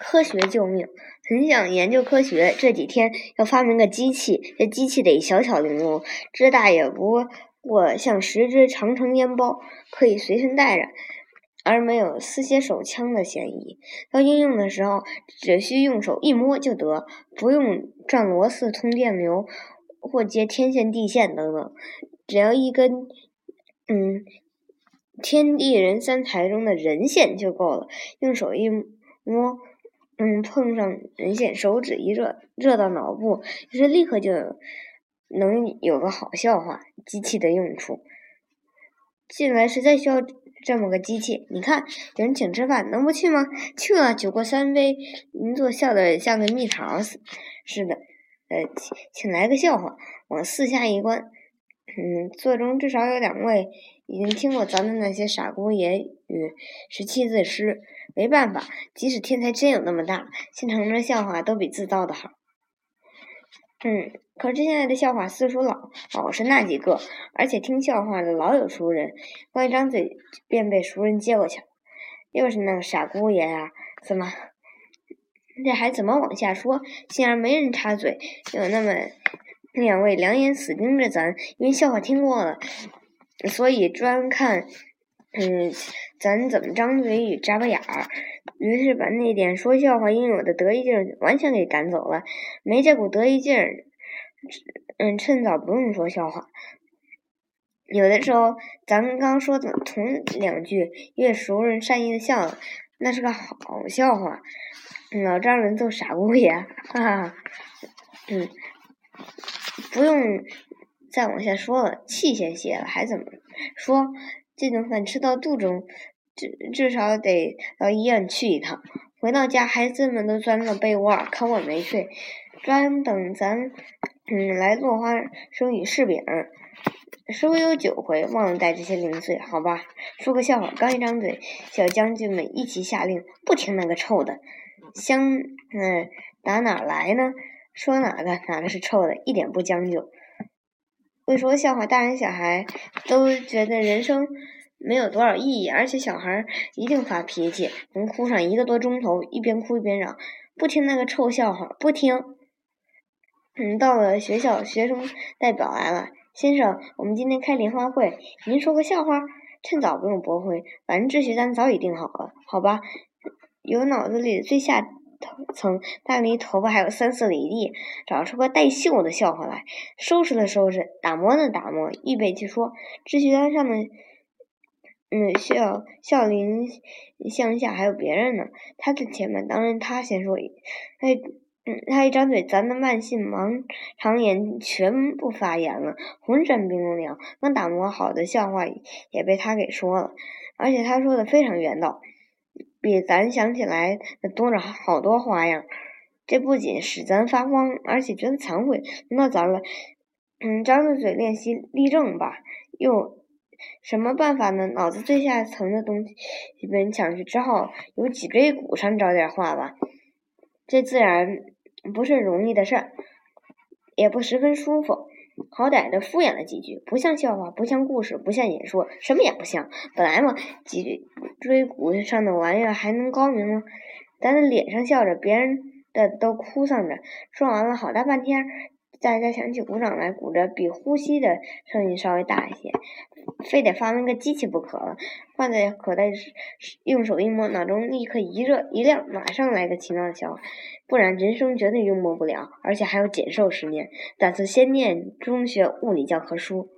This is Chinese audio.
科学救命，很想研究科学。这几天要发明个机器，这机器得小巧玲珑，只大也不过像十只长城烟包，可以随身带着，而没有撕卸手枪的嫌疑。到应用的时候，只需用手一摸就得，不用转螺丝、通电流或接天线、地线等等，只要一根，嗯，天地人三才中的人线就够了，用手一摸。嗯，碰上人线，手指一热，热到脑部，于是立刻就能有个好笑话。机器的用处，进来实在需要这么个机器。你看，有人请吃饭，能不去吗？去了，酒过三杯，您坐笑得像个蜜桃似似的。呃，请请来个笑话，往四下一关。嗯，座中至少有两位已经听过咱们那些傻姑爷与十七字诗。没办法，即使天才真有那么大，现成的笑话都比自造的好。嗯，可是现在的笑话四书老老是那几个，而且听笑话的老有熟人，刚一张嘴便被熟人接过去了。又是那个傻姑爷呀？怎么？这还怎么往下说？竟然没人插嘴，有那么两位两眼死盯着咱，因为笑话听过了，所以专看。嗯，咱怎么张嘴与眨巴眼儿？于是把那点说笑话应有的得意劲儿完全给赶走了。没这股得意劲儿，嗯，趁早不用说笑话。有的时候，咱刚说的同两句，越熟人善意的笑了，那是个好笑话，老丈人揍傻姑爷，哈哈。嗯，不用再往下说了，气先泄了，还怎么说？这顿饭吃到肚中，至至少得到医院去一趟。回到家，孩子们都钻到被窝，可我没睡，专等咱嗯来落花生与柿饼。说有九回，忘了带这些零碎，好吧？说个笑话，刚一张嘴，小将军们一起下令，不听那个臭的。香嗯，打哪来呢？说哪个哪个是臭的，一点不将就。会说笑话，大人小孩都觉得人生没有多少意义，而且小孩一定发脾气，能哭上一个多钟头，一边哭一边嚷，不听那个臭笑话，不听。嗯，到了学校，学生代表来了，先生，我们今天开联欢会，您说个笑话，趁早不用驳回，反正秩序单早已定好了，好吧？有脑子里最下。头层，但离头发还有三四里地，找出个带袖的笑话来，收拾了收拾，打磨的打磨，预备去说。秩序单上的，嗯，笑笑林向下还有别人呢，他在前面，当然他先说。他，嗯，他一张嘴，咱的慢性盲肠炎全部发炎了，浑身冰凉。刚打磨好的笑话也被他给说了，而且他说的非常圆道。比咱想起来的多了好多花样，这不仅使咱发慌，而且觉得惭愧。那咱了，嗯，张着嘴练习立正吧。又什么办法呢？脑子最下层的东西被人抢去，只好由脊椎骨上找点话吧。这自然不是容易的事儿，也不十分舒服。好歹的敷衍了几句，不像笑话，不像故事，不像演说，什么也不像。本来嘛，脊椎骨上的玩意儿还能高明吗？咱的脸上笑着，别人的都哭丧着。说完了好大半天，大家想起鼓掌来，鼓着比呼吸的声音稍微大一些。非得发明个机器不可了，放在口袋，用手一摸，脑中立刻一热一亮，马上来个奇妙的笑话，不然人生绝对幽默不了，而且还要减寿十年。打算先念中学物理教科书。